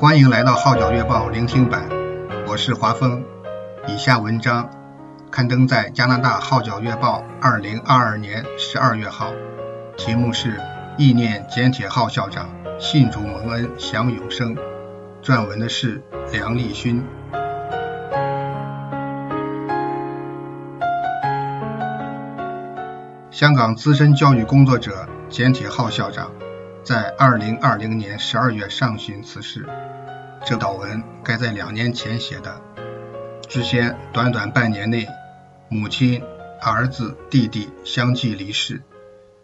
欢迎来到《号角月报》聆听版，我是华峰。以下文章刊登在加拿大《号角月报》二零二二年十二月号，题目是《意念简铁号校长，信主蒙恩享永生》，撰文的是梁立勋。香港资深教育工作者简铁浩校长在二零二零年十二月上旬辞世。这道文该在两年前写的。之前短短半年内，母亲、儿子、弟弟相继离世，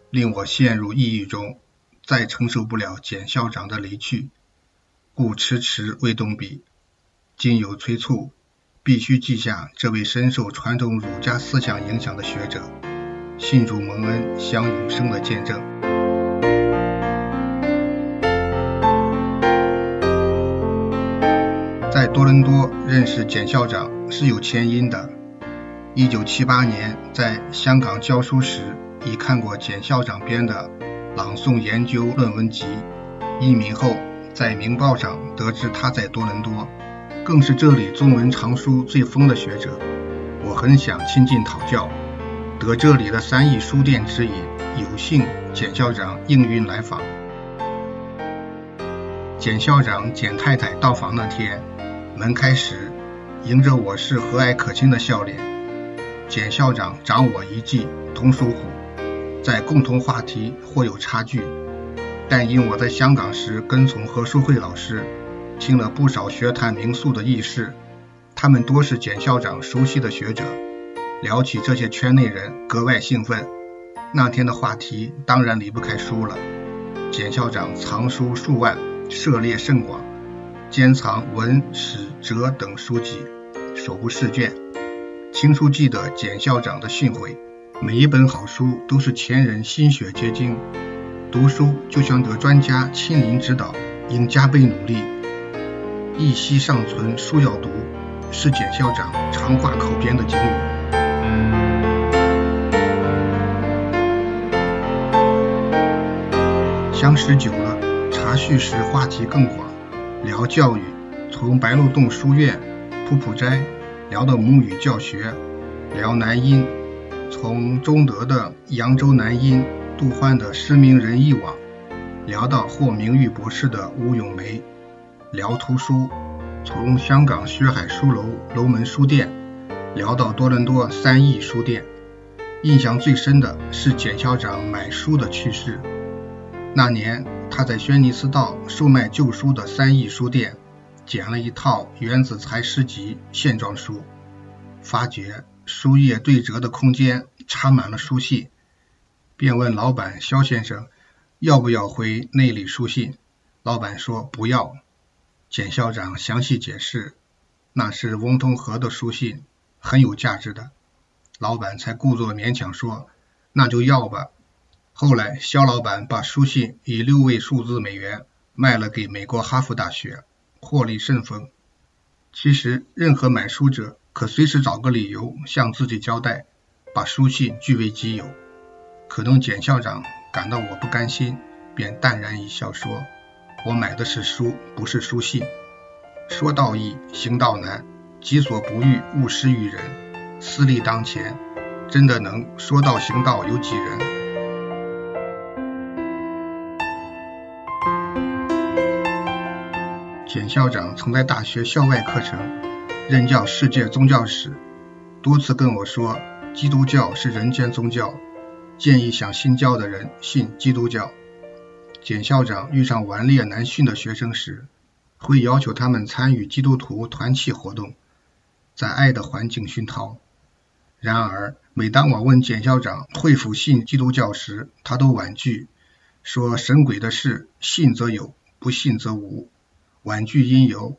令我陷入抑郁中，再承受不了简校长的离去，故迟迟未动笔。今有催促，必须记下这位深受传统儒家思想影响的学者。信主蒙恩享永生的见证。多伦多认识简校长是有前因的。一九七八年在香港教书时，已看过简校长编的朗诵研究论文集。移民后在《明报》上得知他在多伦多，更是这里中文藏书最丰的学者。我很想亲近讨教。得这里的三义书店指引，有幸简校长应允来访。简校长、简太太到访那天，门开时，迎着我是和蔼可亲的笑脸。简校长长我一届，同属虎，在共同话题或有差距，但因我在香港时跟从何书慧老师，听了不少学坛名宿的轶事，他们多是简校长熟悉的学者。聊起这些圈内人，格外兴奋。那天的话题当然离不开书了。简校长藏书数万，涉猎甚广，兼藏文史哲等书籍，手不释卷。清楚记得简校长的训诲：每一本好书都是前人心血结晶，读书就像得专家亲临指导，应加倍努力。一息尚存，书要读，是简校长常挂口边的警语。相识久了，茶叙时话题更广，聊教育，从白鹿洞书院、普普斋聊到母语教学，聊南音，从中德的扬州南音、杜欢的诗名人艺网，聊到获名誉博士的吴咏梅，聊图书，从香港薛海书楼楼门书店聊到多伦多三益书店，印象最深的是简校长买书的趣事。那年，他在轩尼诗道售卖旧书的三义书店，捡了一套袁子才诗集线装书，发觉书页对折的空间插满了书信，便问老板肖先生要不要回内里书信。老板说不要。简校长详细解释，那是翁同龢的书信，很有价值的。老板才故作勉强说，那就要吧。后来，肖老板把书信以六位数字美元卖了给美国哈佛大学，获利甚丰。其实，任何买书者可随时找个理由向自己交代，把书信据为己有。可能简校长感到我不甘心，便淡然一笑说：“我买的是书，不是书信。说道易，行道难，己所不欲，勿施于人。私利当前，真的能说道行道有几人？”简校长曾在大学校外课程任教世界宗教史，多次跟我说，基督教是人间宗教，建议想信教的人信基督教。简校长遇上顽劣难驯的学生时，会要求他们参与基督徒团契活动，在爱的环境熏陶。然而，每当我问简校长会否信基督教时，他都婉拒，说神鬼的事，信则有，不信则无。婉拒因由，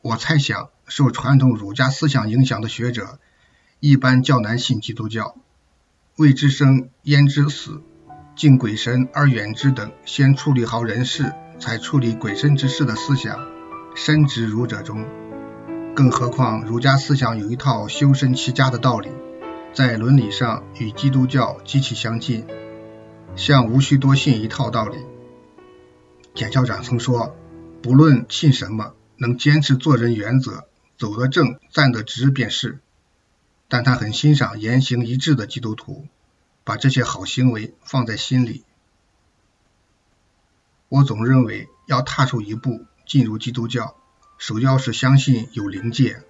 我猜想，受传统儒家思想影响的学者，一般较难信基督教。未知生焉知死，敬鬼神而远之等，先处理好人事，才处理鬼神之事的思想，深植儒者中。更何况儒家思想有一套修身齐家的道理，在伦理上与基督教极其相近，像无需多信一套道理。简校长曾说。不论信什么，能坚持做人原则，走得正，站得直便是。但他很欣赏言行一致的基督徒，把这些好行为放在心里。我总认为，要踏出一步进入基督教，首要是相信有灵界。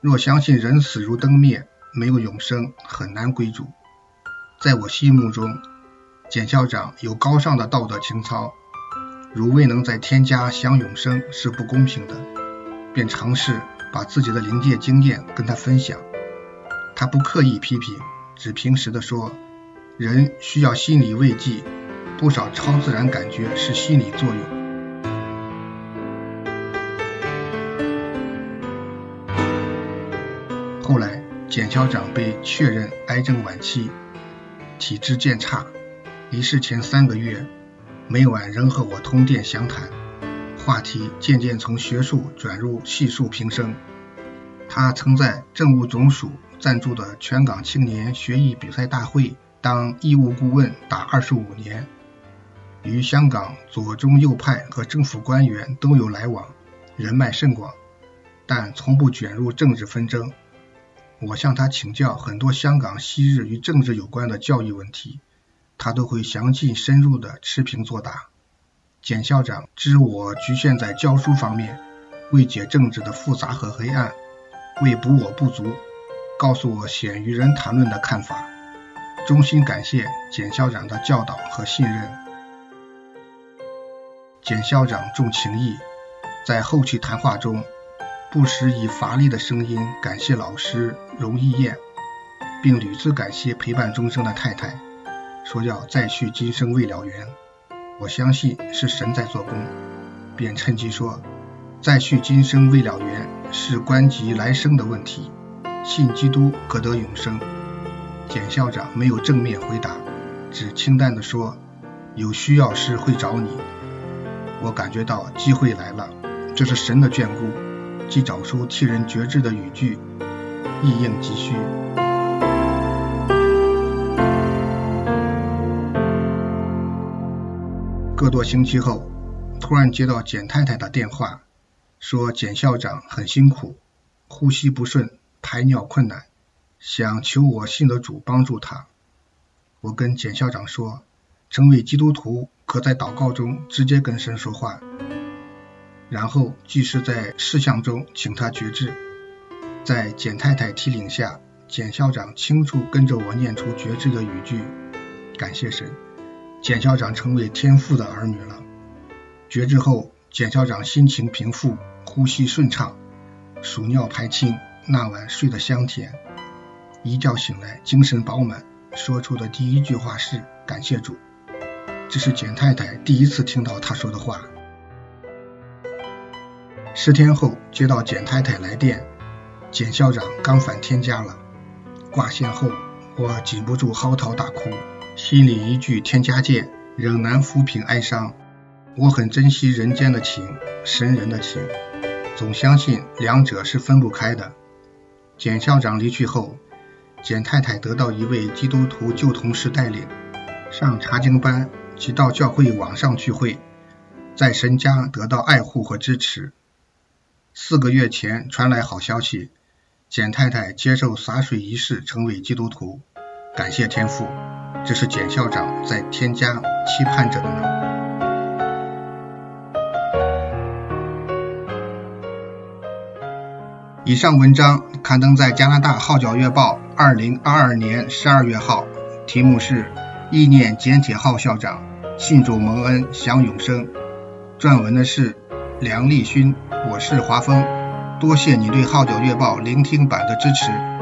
若相信人死如灯灭，没有永生，很难归主。在我心目中，简校长有高尚的道德情操，如未能在天家享永生是不公平的，便尝试把自己的灵界经验跟他分享。他不刻意批评，只平时的说：“人需要心理慰藉，不少超自然感觉是心理作用。”后来，简校长被确认癌症晚期，体质渐差，离世前三个月，每晚仍和我通电详谈，话题渐渐从学术转入细数平生。他曾在政务总署赞助的全港青年学艺比赛大会当义务顾问达二十五年，与香港左中右派和政府官员都有来往，人脉甚广，但从不卷入政治纷争。我向他请教很多香港昔日与政治有关的教育问题，他都会详尽深入地持平作答。简校长知我局限在教书方面，未解政治的复杂和黑暗。为补我不足，告诉我鲜于人谈论的看法，衷心感谢简校长的教导和信任。简校长重情义，在后期谈话中，不时以乏力的声音感谢老师荣义燕，并屡次感谢陪伴终生的太太，说要再续今生未了缘。我相信是神在做工，便趁机说。再续今生未了缘，是关及来生的问题。信基督可得永生。简校长没有正面回答，只清淡地说：“有需要时会找你。”我感觉到机会来了，这是神的眷顾，既找出替人决志的语句，亦应急需。个多星期后，突然接到简太太的电话。说简校长很辛苦，呼吸不顺，排尿困难，想求我信得主帮助他。我跟简校长说，成为基督徒可在祷告中直接跟神说话，然后即时在事项中请他决志。在简太太提领下，简校长清楚跟着我念出觉知的语句。感谢神，简校长成为天父的儿女了。绝志后，简校长心情平复。呼吸顺畅，数尿排清，那晚睡得香甜，一觉醒来精神饱满，说出的第一句话是感谢主。这是简太太第一次听到他说的话。十天后接到简太太来电，简校长刚返天家了。挂线后，我禁不住嚎啕大哭，心里一句天家见，仍难抚平哀伤。我很珍惜人间的情，神人的情。总相信两者是分不开的。简校长离去后，简太太得到一位基督徒旧同事带领，上查经班及到教会网上聚会，在神家得到爱护和支持。四个月前传来好消息，简太太接受洒水仪式成为基督徒，感谢天父，这是简校长在添加期盼着的呢。以上文章刊登在加拿大《号角月报》二零二二年十二月号，题目是《意念简铁浩校长，信主蒙恩享永生》。撰文的是梁立勋，我是华峰。多谢你对《号角月报》聆听版的支持。